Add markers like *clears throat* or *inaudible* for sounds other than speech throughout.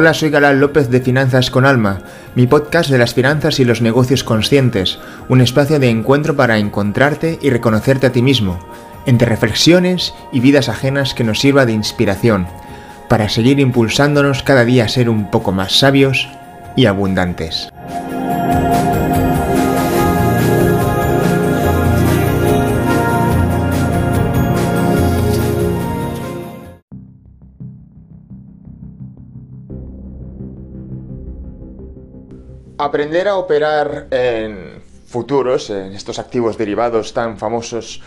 Hola, soy Galán López de Finanzas con Alma, mi podcast de las finanzas y los negocios conscientes, un espacio de encuentro para encontrarte y reconocerte a ti mismo, entre reflexiones y vidas ajenas que nos sirva de inspiración, para seguir impulsándonos cada día a ser un poco más sabios y abundantes. Aprender a operar en futuros, en estos activos derivados tan famosos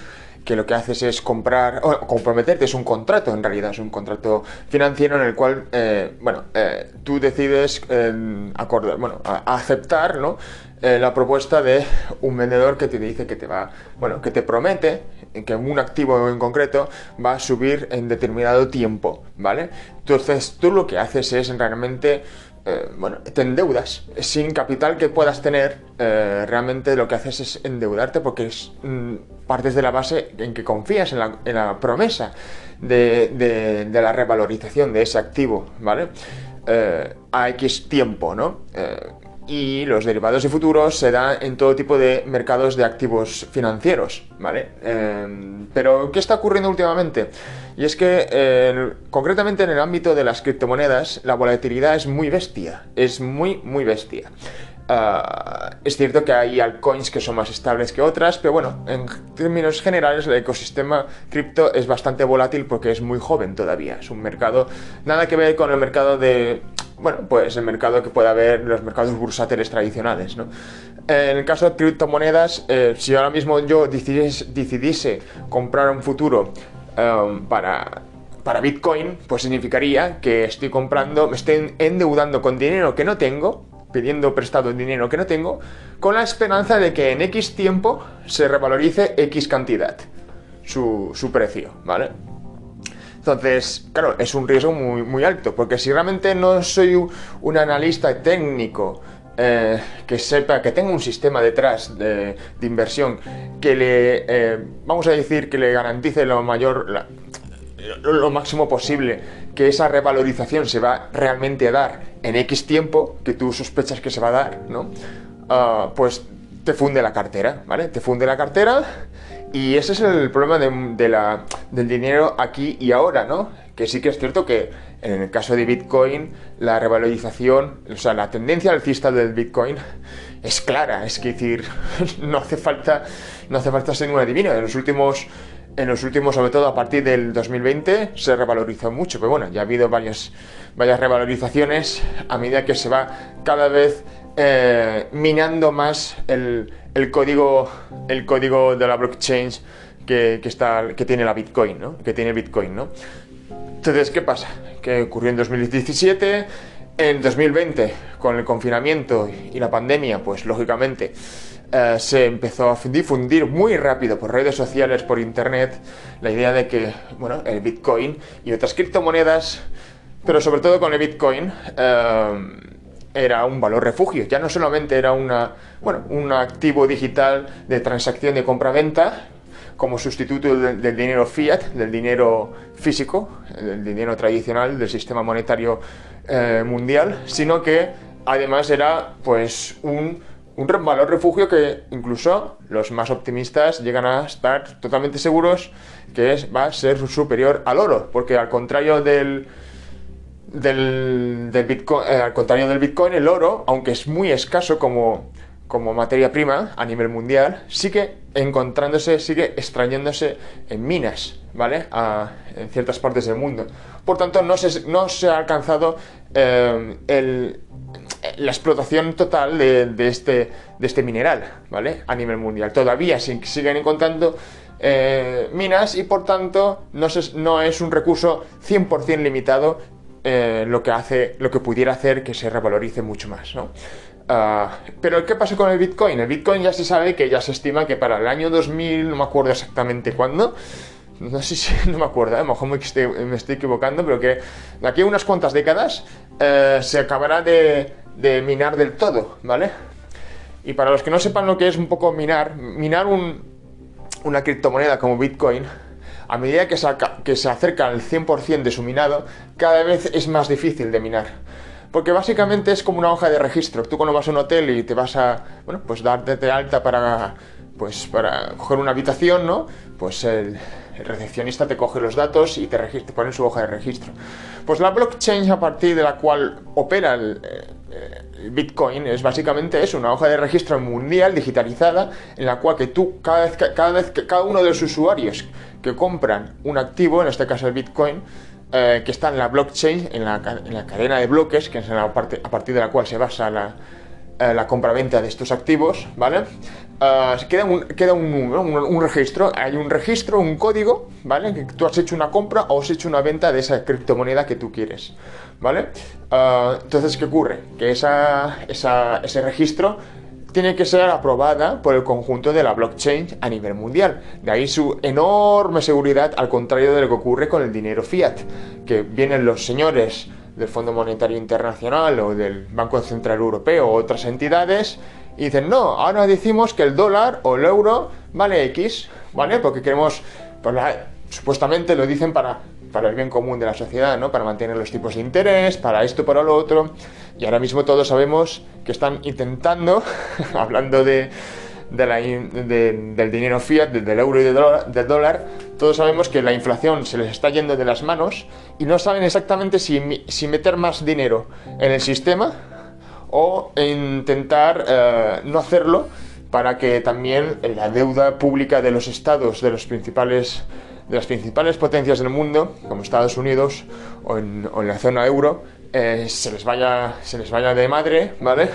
que lo que haces es comprar, o comprometerte, es un contrato en realidad, es un contrato financiero en el cual, eh, bueno, eh, tú decides eh, acordar, bueno, aceptar, ¿no? la propuesta de un vendedor que te dice que te va, bueno, que te promete que un activo en concreto va a subir en determinado tiempo, ¿vale? Entonces tú lo que haces es realmente eh, bueno, te endeudas. Sin capital que puedas tener, eh, realmente lo que haces es endeudarte porque es, mm, partes de la base en que confías en la, promesa de, la revalorización de ese activo, ¿vale? Eh, a X tiempo, ¿no? Y los derivados y futuros se dan en todo tipo de mercados de activos financieros, ¿vale? Em, pero, ¿qué está ocurriendo últimamente? Y es que, concretamente en el ámbito de las criptomonedas, la volatilidad es muy bestia, es muy, muy bestia. Ah, es cierto que hay altcoins que son más estables que otras, pero bueno, en términos generales el ecosistema cripto es bastante volátil porque es muy joven todavía. Es un mercado, nada que ver con el mercado de bueno, pues el mercado que puede haber los mercados bursátiles tradicionales. ¿no? En el caso de criptomonedas, eh, si ahora mismo yo decidiese, comprar un futuro um, para, para Bitcoin, pues significaría que estoy comprando, me estoy endeudando con dinero que no tengo, pidiendo prestado dinero que no tengo, con la esperanza de que en X tiempo se revalorice X cantidad su, su precio, ¿vale? Entonces, claro, es un riesgo muy, muy alto, porque si realmente no soy un analista técnico eh, que sepa, que tenga un sistema detrás de, inversión que le, eh, vamos a decir, que le garantice lo mayor, lo máximo posible que esa revalorización se va realmente a dar en X tiempo, que tú sospechas que se va a dar, ¿no? Ah, pues te funde la cartera, ¿vale? Te funde la cartera y ese es el problema de, la, del dinero aquí y ahora, ¿no? Que sí que es cierto que en el caso de Bitcoin, la revalorización, o sea, la tendencia alcista del Bitcoin es clara, es decir, *laughs* no hace falta, no hace falta ser un adivino. En los últimos, en los últimos, sobre todo a partir del 2020, se revalorizó mucho, pero bueno, ya ha habido varias, varias revalorizaciones a medida que se va cada vez eh, minando más el, el código, el código de la blockchain que, está, que tiene la Bitcoin, ¿no? Que tiene Bitcoin, ¿no? Entonces, ¿qué pasa? Que ocurrió en 2017, en 2020, con el confinamiento y la pandemia, pues lógicamente eh, se empezó a difundir muy rápido por redes sociales, por internet, la idea de que, bueno, el Bitcoin y otras criptomonedas, pero sobre todo con el Bitcoin, eh, era un valor refugio, ya no solamente era una, bueno, un activo digital de transacción de compra-venta como sustituto del, dinero fiat, del dinero físico, del dinero tradicional del sistema monetario eh, mundial, sino que además era pues un, un valor refugio que incluso los más optimistas llegan a estar totalmente seguros que va a ser superior al oro, porque al contrario del, del, Bitcoin, eh, al contrario del Bitcoin, el oro, aunque es muy escaso como, como materia prima a nivel mundial, sigue encontrándose, sigue extrayéndose en minas, ¿vale? en ciertas partes del mundo. Por tanto, no se, no se ha alcanzado eh, la explotación total de, este, de este mineral, ¿vale? A nivel mundial. Todavía siguen encontrando eh, minas y por tanto no, no es un recurso 100% limitado eh, lo que hace, lo que pudiera hacer que se revalorice mucho más, ¿no? Ah, pero ¿qué pasa con el Bitcoin? El Bitcoin ya se sabe que ya se estima que para el año 2000, no me acuerdo exactamente cuándo, no sé si, *laughs* no me acuerdo, ¿eh? a lo mejor me estoy, equivocando, pero que de aquí a unas cuantas décadas eh, se acabará de, minar del todo, ¿vale? Y para los que no sepan lo que es un poco minar, minar un, una criptomoneda como Bitcoin, a medida que se, acerca al 100% de su minado, cada vez es más difícil de minar. Porque básicamente es como una hoja de registro. Tú cuando vas a un hotel y te vas a, bueno, pues darte de alta para, pues para coger una habitación, ¿no? Pues el, recepcionista te coge los datos y te, te pone en su hoja de registro. Pues la blockchain a partir de la cual opera el, el Bitcoin es básicamente eso, una hoja de registro mundial digitalizada en la cual que tú cada vez cada vez que cada uno de los usuarios que compran un activo, en este caso el Bitcoin, eh, que está en la blockchain, en la, cadena de bloques, que es la parte, a partir de la cual se basa la, eh, la compraventa de estos activos, ¿vale? Uh, queda, un, queda un, un, registro, hay un registro, un código, ¿vale? Que tú has hecho una compra o has hecho una venta de esa criptomoneda que tú quieres, ¿vale? entonces, ¿qué ocurre? Que esa, ese registro tiene que ser aprobada por el conjunto de la blockchain a nivel mundial. De ahí su enorme seguridad, al contrario de lo que ocurre con el dinero fiat, que vienen los señores del Fondo Monetario Internacional o del Banco Central Europeo o otras entidades y dicen, no, ahora decimos que el dólar o el euro vale X, ¿vale? Porque queremos, pues supuestamente lo dicen para para el bien común de la sociedad, ¿no? Para mantener los tipos de interés, para esto, para lo otro. Y ahora mismo todos sabemos que están intentando, *laughs* hablando de, del dinero fiat, del euro y del dólar, todos sabemos que la inflación se les está yendo de las manos y no saben exactamente si, si meter más dinero en el sistema o intentar eh, no hacerlo para que también la deuda pública de los estados, de los principales de las principales potencias del mundo, como Estados Unidos o en, la zona euro, eh, se, les vaya, se les vaya de madre, ¿vale?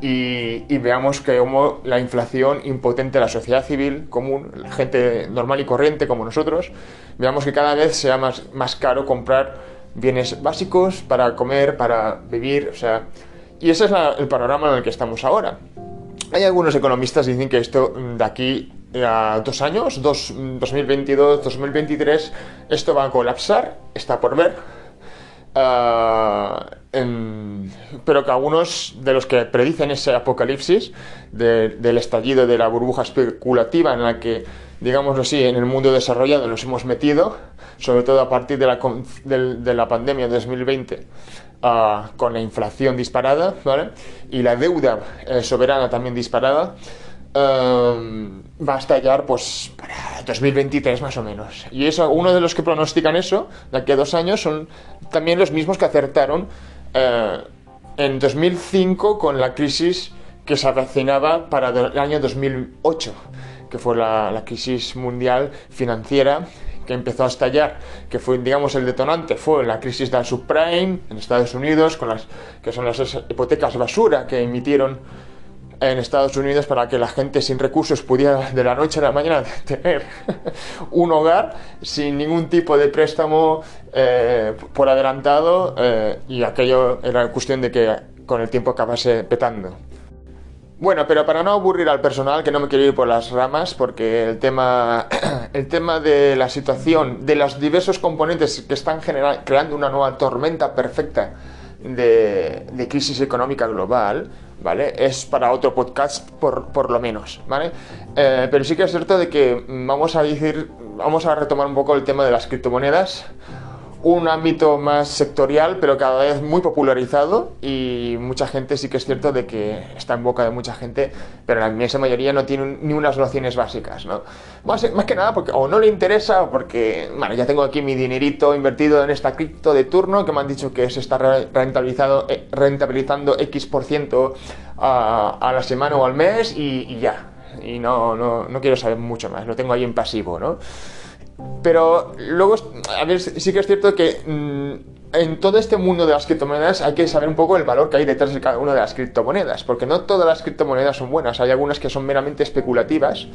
Y, veamos que como la inflación impotente, la sociedad civil común, la gente normal y corriente como nosotros, veamos que cada vez sea más, más caro comprar bienes básicos para comer, para vivir, o sea, y ese es el panorama en el que estamos ahora. Hay algunos economistas que dicen que esto de aquí a dos años, dos, 2022, 2023, esto va a colapsar, está por ver. Ah, pero que algunos de los que predicen ese apocalipsis del estallido de la burbuja especulativa en la que, digámoslo así, en el mundo desarrollado nos hemos metido, sobre todo a partir de la, de, la pandemia de 2020, ah, con la inflación disparada y la deuda eh, soberana también disparada, Em, va a estallar pues para 2023 más o menos. Y eso, uno de los que pronostican eso, de aquí a dos años, son también los mismos que acertaron eh, en 2005 con la crisis que se avecinaba para el año 2008, que fue la, crisis mundial financiera que empezó a estallar, que fue, digamos, el detonante, fue la crisis de la subprime en Estados Unidos, con las, que son las hipotecas basura que emitieron en Estados Unidos para que la gente sin recursos pudiera de la noche a la mañana *laughs* tener un hogar sin ningún tipo de préstamo eh, por adelantado eh, y aquello era cuestión de que con el tiempo acabase petando. Bueno, pero para no aburrir al personal, que no me quiero ir por las ramas, porque el tema, *clears throat* el tema de la situación, de los diversos componentes que están creando una nueva tormenta perfecta de, de crisis económica global, ¿vale? Es para otro podcast por, por lo menos, ¿vale? Eh, pero sí que es cierto de que vamos a decir, vamos a retomar un poco el tema de las criptomonedas un ámbito más sectorial, pero cada vez muy popularizado y mucha gente sí que es cierto de que está en boca de mucha gente, pero la inmensa mayoría no tiene ni unas nociones básicas, ¿no? Más, más, que nada porque o no le interesa o porque, bueno, ya tengo aquí mi dinerito invertido en esta cripto de turno que me han dicho que se está rentabilizado, eh, rentabilizando X por ciento a, la semana o al mes y, y ya. Y no, no, no quiero saber mucho más, lo tengo ahí en pasivo, ¿no? Pero luego, a ver, sí que es cierto que mm, en todo este mundo de las criptomonedas hay que saber un poco el valor que hay detrás de cada una de las criptomonedas, porque no todas las criptomonedas son buenas, hay algunas que son meramente especulativas,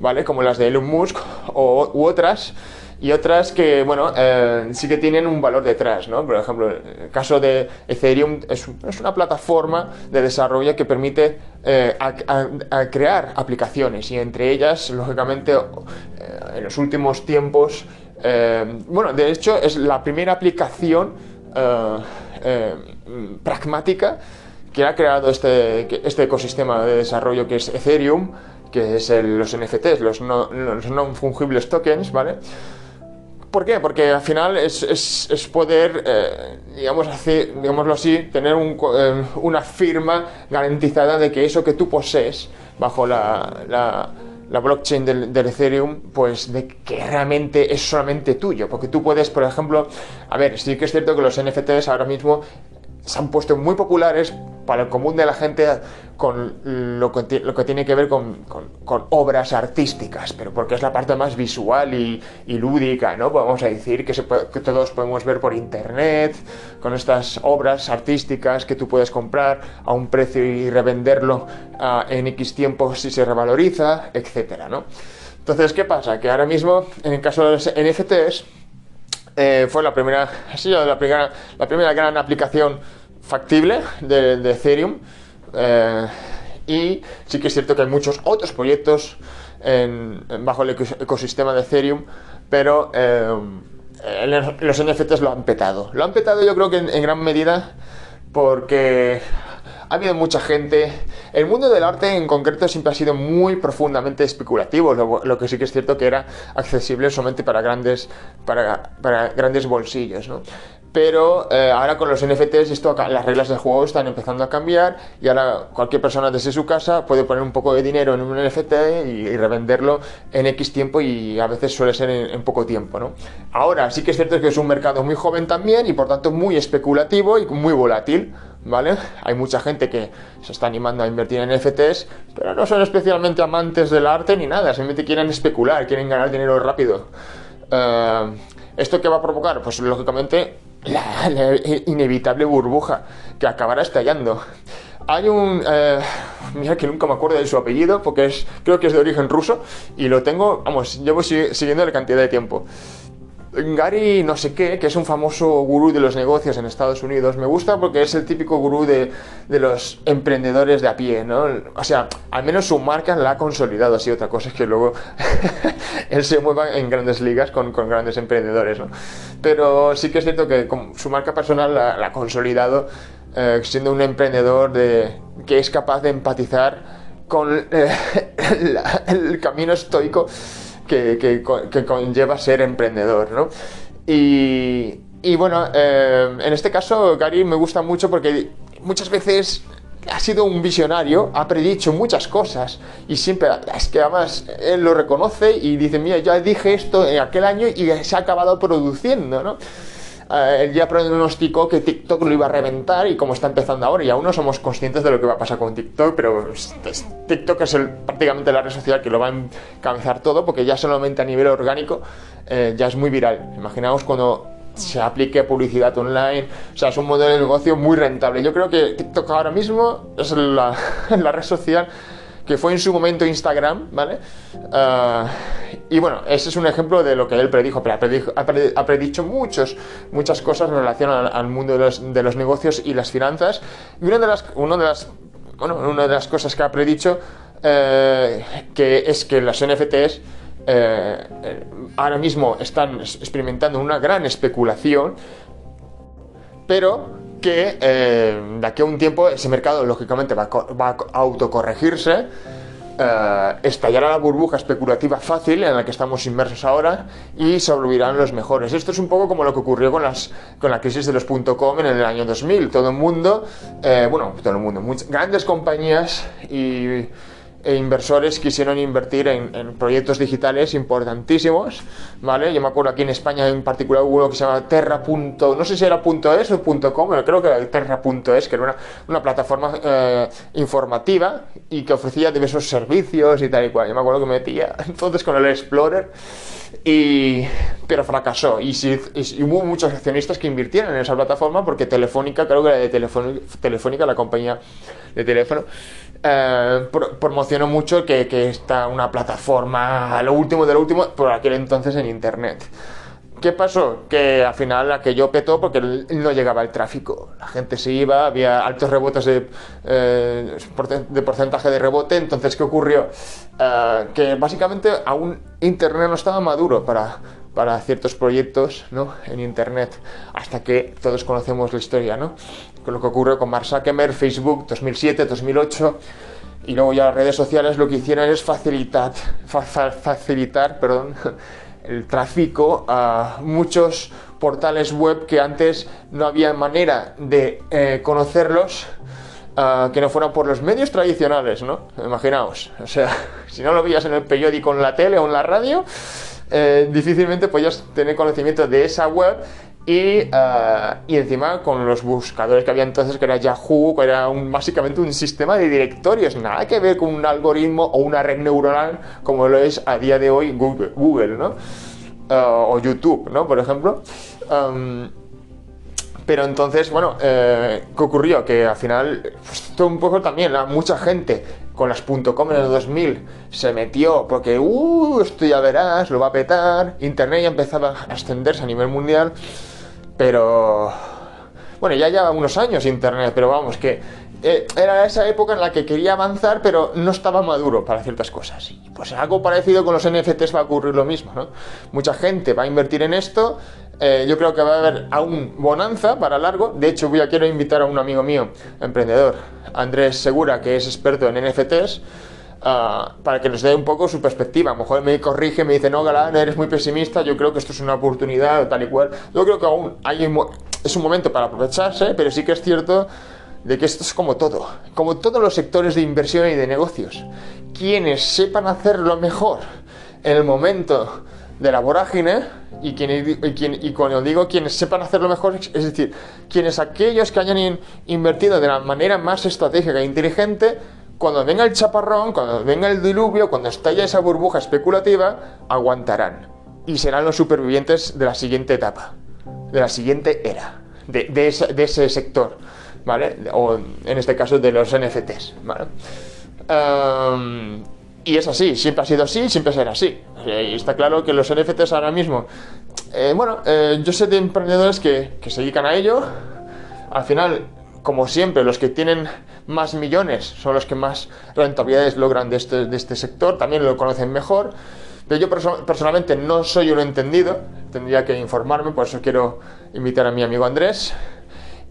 ¿vale? Como las de Elon Musk o, u otras y otras que, bueno, eh, sí que tienen un valor detrás, ¿no? Por ejemplo, el caso de Ethereum es, una plataforma de desarrollo que permite eh, crear aplicaciones y entre ellas, lógicamente, eh, en los últimos tiempos, bueno, de hecho es la primera aplicación pragmática que ha creado este, este ecosistema de desarrollo que es Ethereum, que es los NFTs, los no, los non fungibles tokens, ¿vale? ¿Por qué? Porque al final es, es, es poder, eh, digamos así, digámoslo así, tener un, eh, una firma garantizada de que eso que tú posees bajo la, la, blockchain del, Ethereum, pues de que realmente es solamente tuyo. Porque tú puedes, por ejemplo, a ver, sí que es cierto que los NFTs ahora mismo se han puesto muy populares para el común de la gente con lo que, lo que tiene que ver con, con, obras artísticas, pero porque es la parte más visual y, lúdica, ¿no? Podemos decir que, se puede, que, todos podemos ver por internet, con estas obras artísticas que tú puedes comprar a un precio y revenderlo uh, en X tiempo si se revaloriza, etcétera, ¿no? Entonces, ¿qué pasa? Que ahora mismo, en el caso de los NFTs, eh, fue la primera, ha la primera, la primera gran aplicación factible de, Ethereum. Eh, y sí que es cierto que hay muchos otros proyectos en, bajo el ecosistema de Ethereum, pero eh, los NFTs lo han petado. Lo han petado yo creo que en, gran medida porque ha habido mucha gente. El mundo del arte en concreto siempre ha sido muy profundamente especulativo, lo, que sí que es cierto que era accesible solamente para grandes, para grandes bolsillos. ¿no? Pero eh, ahora con los NFTs esto, las reglas del juego están empezando a cambiar y ahora cualquier persona desde su casa puede poner un poco de dinero en un NFT y, revenderlo en X tiempo y a veces suele ser en, poco tiempo. ¿no? Ahora sí que es cierto que es un mercado muy joven también y por tanto muy especulativo y muy volátil. ¿Vale? Hay mucha gente que se está animando a invertir en NFTs, pero no son especialmente amantes del arte ni nada, simplemente quieren especular, quieren ganar dinero rápido. Uh, ¿Esto qué va a provocar? Pues lógicamente la, inevitable burbuja que acabará estallando. Hay un... Eh, mira que nunca me acuerdo de su apellido porque es, creo que es de origen ruso y lo tengo, vamos, llevo siguiendo la cantidad de tiempo. Gary no sé qué, que es un famoso gurú de los negocios en Estados Unidos, me gusta porque es el típico gurú de, de los emprendedores de a pie, ¿no? O sea, al menos su marca la ha consolidado, así otra cosa es que luego *laughs* él se mueva en grandes ligas con, con, grandes emprendedores, ¿no? Pero sí que es cierto que su marca personal la, ha consolidado eh, siendo un emprendedor de, que es capaz de empatizar con eh, *laughs* el camino estoico que, que, que conlleva ser emprendedor, ¿no? Y, y bueno, eh, en este caso Gary me gusta mucho porque muchas veces ha sido un visionario, ha predicho muchas cosas y siempre, es que además él lo reconoce y dice, mira, ya dije esto en aquel año y se ha acabado produciendo, ¿no? Él ya pronosticó que TikTok lo iba a reventar y como está empezando ahora, y aún no somos conscientes de lo que va a pasar con TikTok, pero TikTok es el, prácticamente la red social que lo va a encabezar todo, porque ya solamente a nivel orgánico eh, ya es muy viral. Imaginaos cuando se aplique publicidad online, o sea, es un modelo de negocio muy rentable. Yo creo que TikTok ahora mismo es la *laughs* red social que fue en su momento Instagram, ¿vale? Uh, y bueno, ese es un ejemplo de lo que él predijo, pero ha, predicho muchos, muchas cosas en relación al, mundo de los, negocios y las finanzas. Y una de las, una de las, bueno, una de las cosas que ha predicho eh, que es que los NFTs eh, ahora mismo están experimentando una gran especulación, pero que eh, de aquí a un tiempo ese mercado lógicamente va a, va autocorregirse, eh, estallará la burbuja especulativa fácil en la que estamos inmersos ahora y sobrevivirán los mejores. Esto es un poco como lo que ocurrió con, las, con la crisis de los .com en el año 2000. Todo el mundo, eh, bueno, todo el mundo, muchas, grandes compañías y e inversores quisieron invertir en, en, proyectos digitales importantísimos, ¿vale? Yo me acuerdo aquí en España en particular hubo uno que se llama Terra. no sé si era .es o .com, pero creo que era Terra.es, que era una, una plataforma eh, informativa y que ofrecía diversos servicios y tal y cual. Yo me acuerdo que me metía *laughs* entonces con el Explorer y pero fracasó y, si, y, hubo muchos accionistas que invirtieron en esa plataforma porque Telefónica, creo que era de Telefónica, la compañía de teléfono, eh, pro, promocionó mucho que, que está una plataforma, lo último de lo último, por aquel entonces en Internet. ¿Qué pasó? Que al final aquello petó porque no llegaba el tráfico. La gente se iba, había altos rebotes de, eh, de porcentaje de rebote. Entonces, ¿qué ocurrió? Uh, que básicamente aún Internet no estaba maduro para, para ciertos proyectos ¿no? en Internet. Hasta que todos conocemos la historia, ¿no? Con lo que ocurrió con Mark Zuckerberg, Facebook, 2007, 2008. Y luego ya las redes sociales lo que hicieron es facilitar, fa facilitar perdón, el tráfico a muchos portales web que antes no había manera de eh, conocerlos uh, que no fueran por los medios tradicionales, ¿no? Imaginaos, o sea, *laughs* si no lo veías en el periódico, en la tele o en la radio, eh, difícilmente podías tener conocimiento de esa web y, uh, y, encima con los buscadores que había entonces, que era Yahoo, que era un, básicamente un sistema de directorios, nada que ver con un algoritmo o una red neuronal como lo es a día de hoy Google, ¿no? Uh, o YouTube, ¿no? Por ejemplo. Pero entonces, bueno, eh, ¿qué ocurrió? Que al final, pues, un poco también, mucha gente con las .com en el 2000 se metió porque, uh, esto ya verás, lo va a petar. Internet ya empezaba a extenderse a nivel mundial, pero... Bueno, ya lleva unos años Internet, pero vamos, que eh, era esa época en la que quería avanzar, pero no estaba maduro para ciertas cosas. Y pues algo parecido con los NFTs va a ocurrir lo mismo, ¿no? Mucha gente va a invertir en esto. Eh, yo creo que va a haber aún bonanza para largo. De hecho, voy a quiero invitar a un amigo mío, emprendedor, Andrés Segura, que es experto en NFTs. Ah, para que nos dé un poco su perspectiva. A lo mejor me corrige, me dice, no, Galán, eres muy pesimista, yo creo que esto es una oportunidad, tal y cual. Yo creo que aún hay es un momento para aprovecharse, pero sí que es cierto de que esto es como todo, como todos los sectores de inversión y de negocios. Quienes sepan hacerlo mejor en el momento de la vorágine, y, y, cuando digo quienes sepan hacerlo mejor, es decir, quienes aquellos que hayan invertido de la manera más estratégica e inteligente, cuando venga el chaparrón, cuando venga el diluvio, cuando estalle esa burbuja especulativa, aguantarán. Y serán los supervivientes de la siguiente etapa, de la siguiente era, de, ese sector. ¿vale? O en este caso de los NFTs, ¿vale? y es así, siempre ha sido así, siempre será así. Y está claro que los NFTs ahora mismo, eh, bueno, eh, yo sé de emprendedores que, que se dedican a ello. Al final, como siempre, los que tienen más millones son los que más rentabilidades logran de este, este sector, también lo conocen mejor. Pero yo personalmente no soy un entendido, tendría que informarme, por eso quiero invitar a mi amigo Andrés,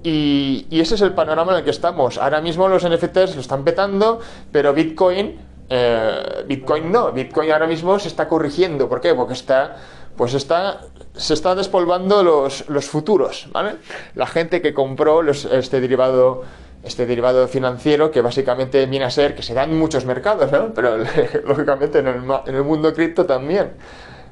y, ese es el panorama en el que estamos. Ahora mismo los NFTs lo están petando, pero Bitcoin, eh, Bitcoin no. Bitcoin ahora mismo se está corrigiendo. ¿Por qué? Porque está, pues está, se está despolvando los, los futuros, ¿vale? La gente que compró este derivado este derivado financiero que básicamente viene a ser que se dan muchos mercados, ¿no? Pero *laughs* lógicamente en el, en el mundo cripto también,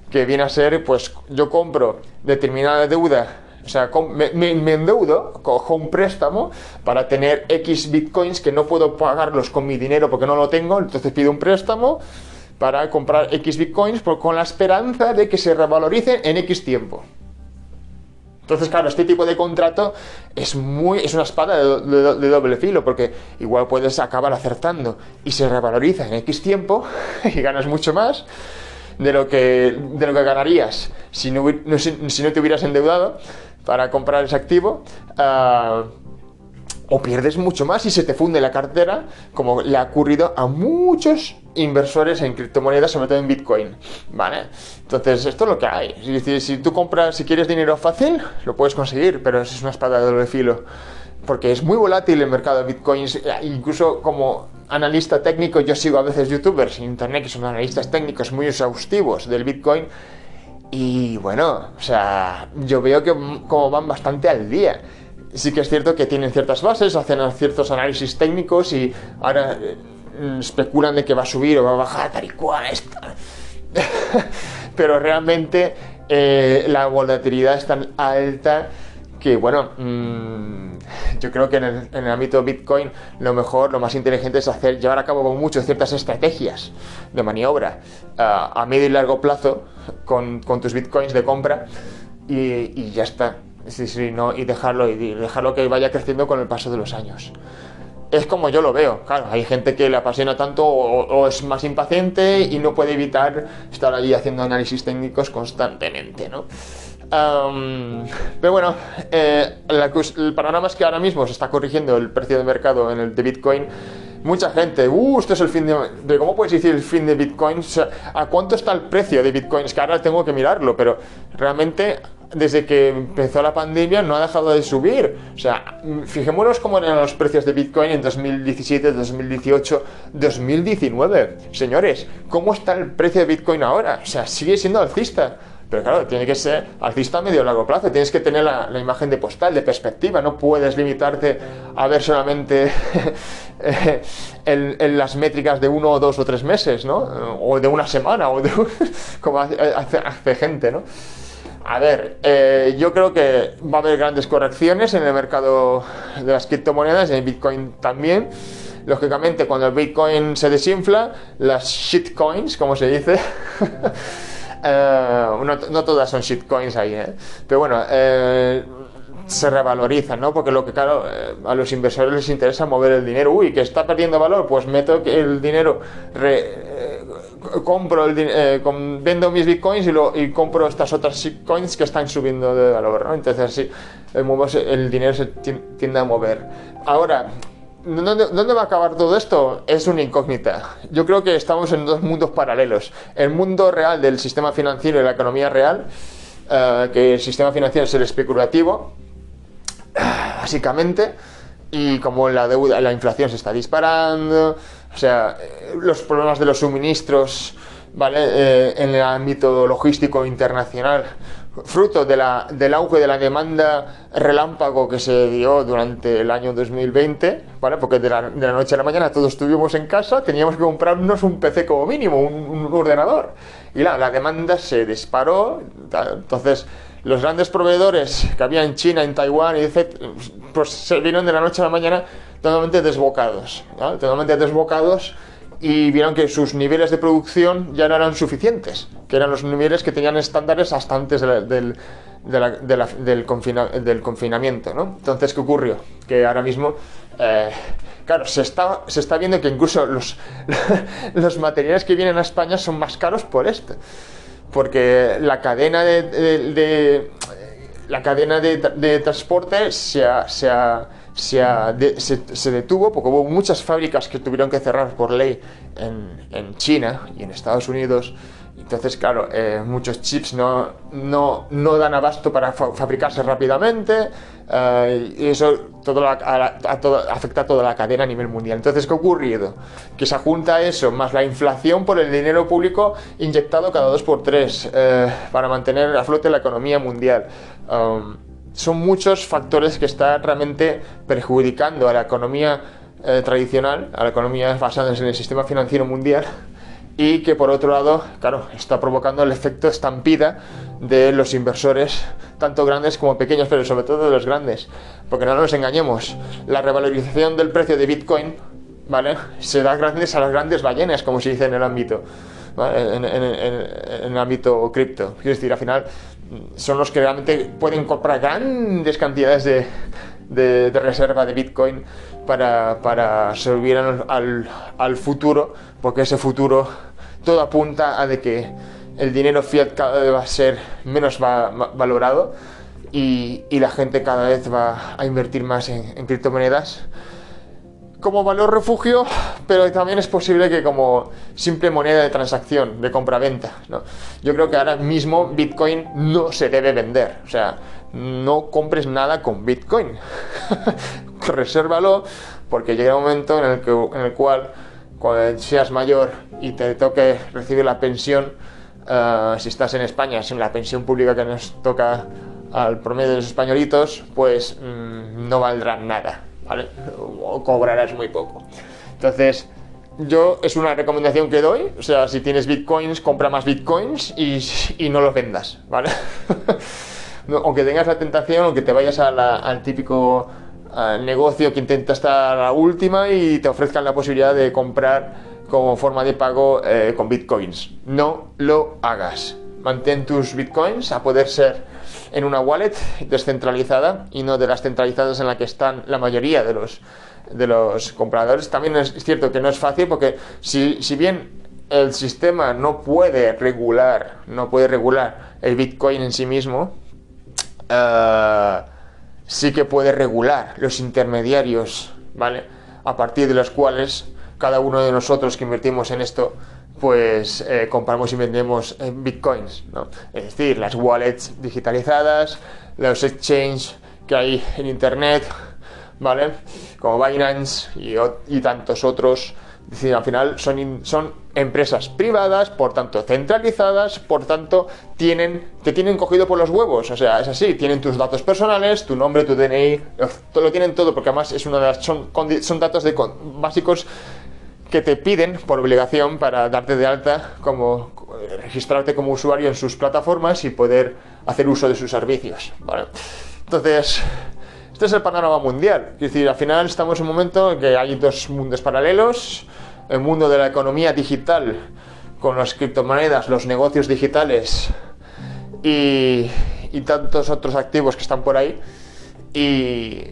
que viene a ser, pues yo compro determinada deuda o sea, me, endeudo, cojo un préstamo para tener X bitcoins que no puedo pagarlos con mi dinero porque no lo tengo, entonces pido un préstamo para comprar X bitcoins con la esperanza de que se revaloricen en X tiempo. Entonces, claro, este tipo de contrato es muy es una espada de, doble filo, porque igual puedes acabar acertando y se revaloriza en X tiempo *laughs* y ganas mucho más de lo que, de lo que ganarías si no, si no te hubieras endeudado para comprar ese activo. Ah, o pierdes mucho más y se te funde la cartera, como le ha ocurrido a muchos inversores en criptomonedas, sobre todo en Bitcoin. ¿Vale? Entonces, esto es lo que hay. Si tú compras, si quieres dinero fácil, lo puedes conseguir, pero es una espada de doble filo. Porque es muy volátil el mercado de bitcoins. Incluso como analista técnico, yo sigo a veces youtubers en internet que son analistas técnicos muy exhaustivos del bitcoin y bueno, o sea, yo veo que como van bastante al día. Sí que es cierto que tienen ciertas bases, hacen ciertos análisis técnicos y ahora eh, especulan de que va a subir o va a bajar tal y cual. *laughs* Pero realmente eh, la volatilidad es tan alta que bueno, mm, yo creo que en el, ámbito Bitcoin lo mejor, lo más inteligente es hacer, llevar a cabo con mucho ciertas estrategias de maniobra a medio y largo plazo con, tus Bitcoins de compra y, ya está. Sí, sí, no, y dejarlo y dejarlo que vaya creciendo con el paso de los años. Es como yo lo veo, claro, hay gente que le apasiona tanto o es más impaciente y no puede evitar estar allí haciendo análisis técnicos constantemente, ¿no? pero bueno, eh, el panorama es que ahora mismo se está corrigiendo el precio de mercado en el de Bitcoin. Mucha gente, uh, esto es el fin de, ¿Cómo puedes decir el fin de Bitcoin? ¿A cuánto está el precio de Bitcoin? Es que ahora tengo que mirarlo, pero realmente desde que empezó la pandemia no ha dejado de subir. O sea, fijémonos cómo eran los precios de Bitcoin en 2017, 2018, 2019. Señores, ¿cómo está el precio de Bitcoin ahora? O sea, sigue siendo alcista. Pero claro, tiene que ser alcista a medio y largo plazo. Tienes que tener la, imagen de postal, de perspectiva. No puedes limitarte a ver solamente *laughs* en, las métricas de uno o dos o tres meses, ¿no? O de una semana, o de *laughs* como hace, gente, ¿no? A ver, eh, yo creo que va a haber grandes correcciones en el mercado de las criptomonedas, en Bitcoin también. Lógicamente, cuando el Bitcoin se desinfla, las shitcoins, como se dice, *laughs* Eh, no, todas son shitcoins ahí, ¿eh? Pero bueno, eh, se revalorizan, ¿no? Porque lo que, claro, a los inversores les interesa mover el dinero. Uy, que está perdiendo valor, pues meto el dinero, compro el vendo mis bitcoins y, lo, y compro estas otras shitcoins que están subiendo de valor, ¿no? Entonces el, el dinero se tiende a mover. Ahora, ¿Dónde, va a acabar todo esto? Es una incógnita. Yo creo que estamos en dos mundos paralelos. El mundo real del sistema financiero y la economía real, eh, que el sistema financiero es el especulativo, *sighs* básicamente, y como la deuda, la inflación se está disparando, o sea, los problemas de los suministros, ¿vale? Eh, en el ámbito logístico internacional fruto de la, del auge de la demanda relámpago que se dio durante el año 2020, ¿vale? porque de la, noche a la mañana todos estuvimos en casa, teníamos que comprarnos un PC como mínimo, un, ordenador. Y la, la, demanda se disparó, entonces los grandes proveedores que había en China, en Taiwán, y pues se vieron de la noche a la mañana totalmente desbocados, totalmente desbocados y vieron que sus niveles de producción ya no eran suficientes, que eran los niveles que tenían estándares hasta antes del, del, confinamiento. ¿no? Entonces, ¿qué ocurrió? Que ahora mismo, eh, claro, se está, se está viendo que incluso los, *laughs* los materiales que vienen a España son más caros por esto, porque la cadena de, la cadena de, transporte se ha, se ha se, detuvo porque hubo muchas fábricas que tuvieron que cerrar por ley en, China y en Estados Unidos. Entonces, claro, eh, muchos chips no, no, no, dan abasto para fabricarse rápidamente eh, y eso todo afecta a toda la cadena a nivel mundial. Entonces, ¿qué ha ocurrido? Que se junta eso más la inflación por el dinero público inyectado cada dos por tres eh, para mantener a flote la economía mundial. Um, son muchos factores que están realmente perjudicando a la economía eh, tradicional, a la economía basada en el sistema financiero mundial y que por otro lado, claro, está provocando el efecto estampida de los inversores, tanto grandes como pequeños, pero sobre todo de los grandes. Porque no nos engañemos, la revalorización del precio de Bitcoin, ¿vale? Se da gracias a las grandes ballenas, como se dice en el ámbito, en, el ámbito cripto. Quiero decir, al final son los que realmente pueden comprar grandes cantidades de, de, reserva de Bitcoin para, para servir al, al, futuro, porque ese futuro todo apunta a de que el dinero fiat cada vez va a ser menos valorado y, y, la gente cada vez va a invertir más en, en criptomonedas como valor refugio, pero también es posible que como simple moneda de transacción, de compra-venta. ¿no? Yo creo que ahora mismo Bitcoin no se debe vender. O sea, no compres nada con Bitcoin. *laughs* Resérvalo porque llega un momento en el, que, en el cual cuando seas mayor y te toque recibir la pensión, eh, si estás en España, sin la pensión pública que nos toca al promedio de los españolitos, pues mm, no valdrá nada. ¿vale? O cobrarás muy poco. Entonces, yo es una recomendación que doy, o sea, si tienes bitcoins, compra más bitcoins y, y no los vendas, ¿vale? *laughs* aunque tengas la tentación, aunque te vayas al típico negocio que intenta estar la última y te ofrezcan la posibilidad de comprar como forma de pago eh, con bitcoins. No lo hagas. Mantén tus bitcoins a poder ser en una wallet descentralizada y no de las centralizadas en la que están la mayoría de los, de los compradores. También es cierto que no es fácil porque si, si bien el sistema no puede regular, no puede regular el Bitcoin en sí mismo, eh, sí que puede regular los intermediarios, ¿vale? A partir de los cuales cada uno de nosotros que invertimos en esto pues eh, compramos y vendemos en bitcoins. Es decir, las wallets digitalizadas, los exchanges que hay en internet, ¿vale? Como Binance y, tantos otros. Decir, al final son, son empresas privadas, por tanto centralizadas, por tanto tienen, te tienen cogido por los huevos. O sea, es así, tienen tus datos personales, tu nombre, tu DNI, lo, tienen todo, porque además es una de las, son, son datos básicos que te piden por obligación para darte de alta como registrarte como usuario en sus plataformas y poder hacer uso de sus servicios. Entonces, este es el panorama mundial. Es decir, al final estamos en un momento en que hay dos mundos paralelos. El mundo de la economía digital con las criptomonedas, los negocios digitales y, y tantos otros activos que están por ahí. Y,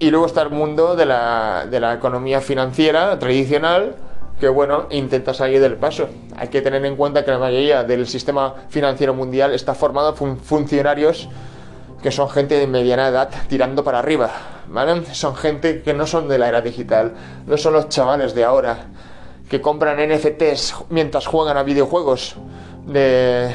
y luego está el mundo de la, de la economía financiera tradicional que bueno, intenta salir del paso. Hay que tener en cuenta que la mayoría del sistema financiero mundial está formado por funcionarios que son gente de mediana edad tirando para arriba, ¿vale? Son gente que no son de la era digital, no son los chavales de ahora que compran NFTs mientras juegan a videojuegos de,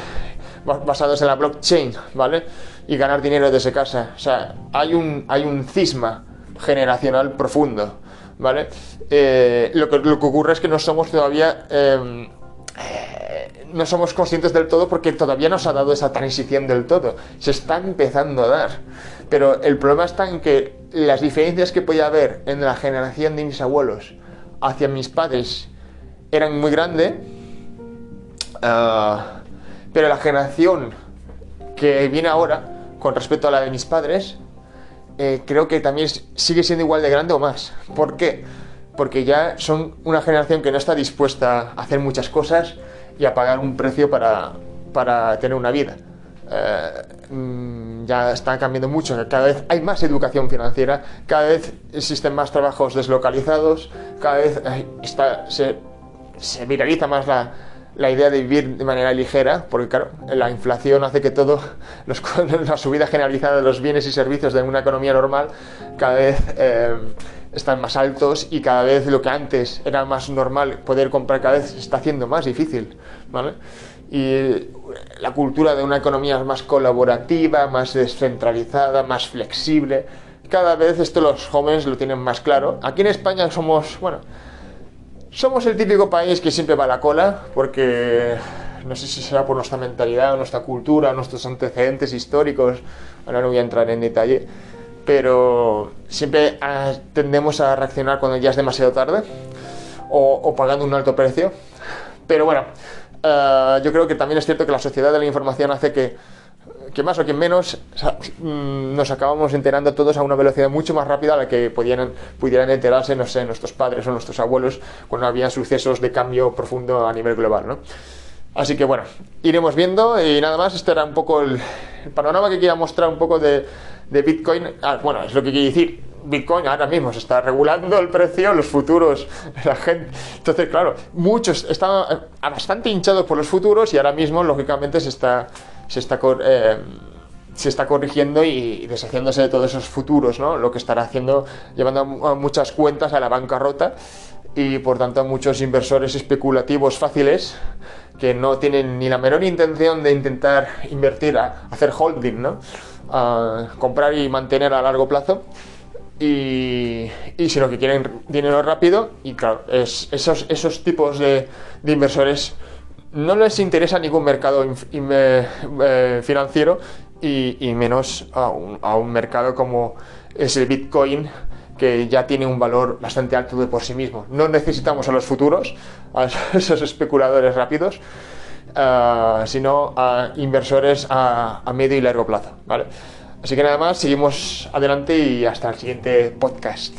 basados en la blockchain, ¿vale? Y ganar dinero desde casa. O sea, hay un, hay un cisma generacional profundo, ¿vale? Eh, lo, que, lo, que, ocurre es que no somos todavía... Em, no somos conscientes del todo porque todavía no se ha dado esa transición del todo. Se está empezando a dar. Pero el problema está en que las diferencias que podía haber en la generación de mis abuelos hacia mis padres eran muy grandes. Ah, pero la generación que viene ahora, con respecto a la de mis padres, eh, creo que también sigue siendo igual de grande o más. ¿Por qué? Porque ya son una generación que no está dispuesta a hacer muchas cosas y a pagar un precio para, para tener una vida. Eh, mm, ya está cambiando mucho, cada vez hay más educación financiera, cada vez existen más trabajos deslocalizados, cada vez está, se, se viraliza más la, la idea de vivir de manera ligera, porque claro, la inflación hace que todo, *laughs* los, *laughs* la subida generalizada de los bienes y servicios de una economía normal cada vez eh, están más altos y cada vez lo que antes era más normal poder comprar cada vez se está haciendo más difícil, ¿vale? Y la cultura de una economía más colaborativa, más descentralizada, más flexible, cada vez esto los jóvenes lo tienen más claro. Aquí en España somos, bueno, somos el típico país que siempre va a la cola, porque no sé si será por nuestra mentalidad, nuestra cultura, nuestros antecedentes históricos, ahora no voy a entrar en detalle, pero siempre ah, tendemos a reaccionar cuando ya es demasiado tarde o, pagando un alto precio. Pero bueno, ah, yo creo que también es cierto que la sociedad de la información hace que que más o que menos mm, nos acabamos enterando todos a una velocidad mucho más rápida a la que pudieran, pudieran enterarse, no sé, nuestros padres o nuestros abuelos cuando había sucesos de cambio profundo a nivel global, ¿no? Así que bueno, iremos viendo y nada más, este era un poco el, panorama que quería mostrar un poco de, de Bitcoin. Ah, bueno, es lo que quiero decir, Bitcoin ahora mismo se está regulando el precio, los futuros, *laughs* la gente. Entonces, claro, muchos están eh, bastante hinchados por los futuros y ahora mismo, lógicamente, se está se está, eh, se está corrigiendo y, deshaciéndose de todos esos futuros, ¿no? Lo que estará haciendo, llevando a muchas cuentas a la bancarrota y por tanto muchos inversores especulativos fáciles que no tienen ni la menor intención de intentar invertir, hacer holding, ¿no? A comprar y mantener a largo plazo. Y, y sino que quieren dinero rápido y claro, es, esos, esos tipos de, inversores no les interesa ningún mercado eh, financiero y, menos a un, mercado como es el Bitcoin que ya tiene un valor bastante alto de por sí mismo. No necesitamos a los futuros, a *laughs* esos especuladores rápidos, eh, sino a inversores a, a, medio y largo plazo. ¿vale? Así que nada más, seguimos adelante y hasta el siguiente podcast.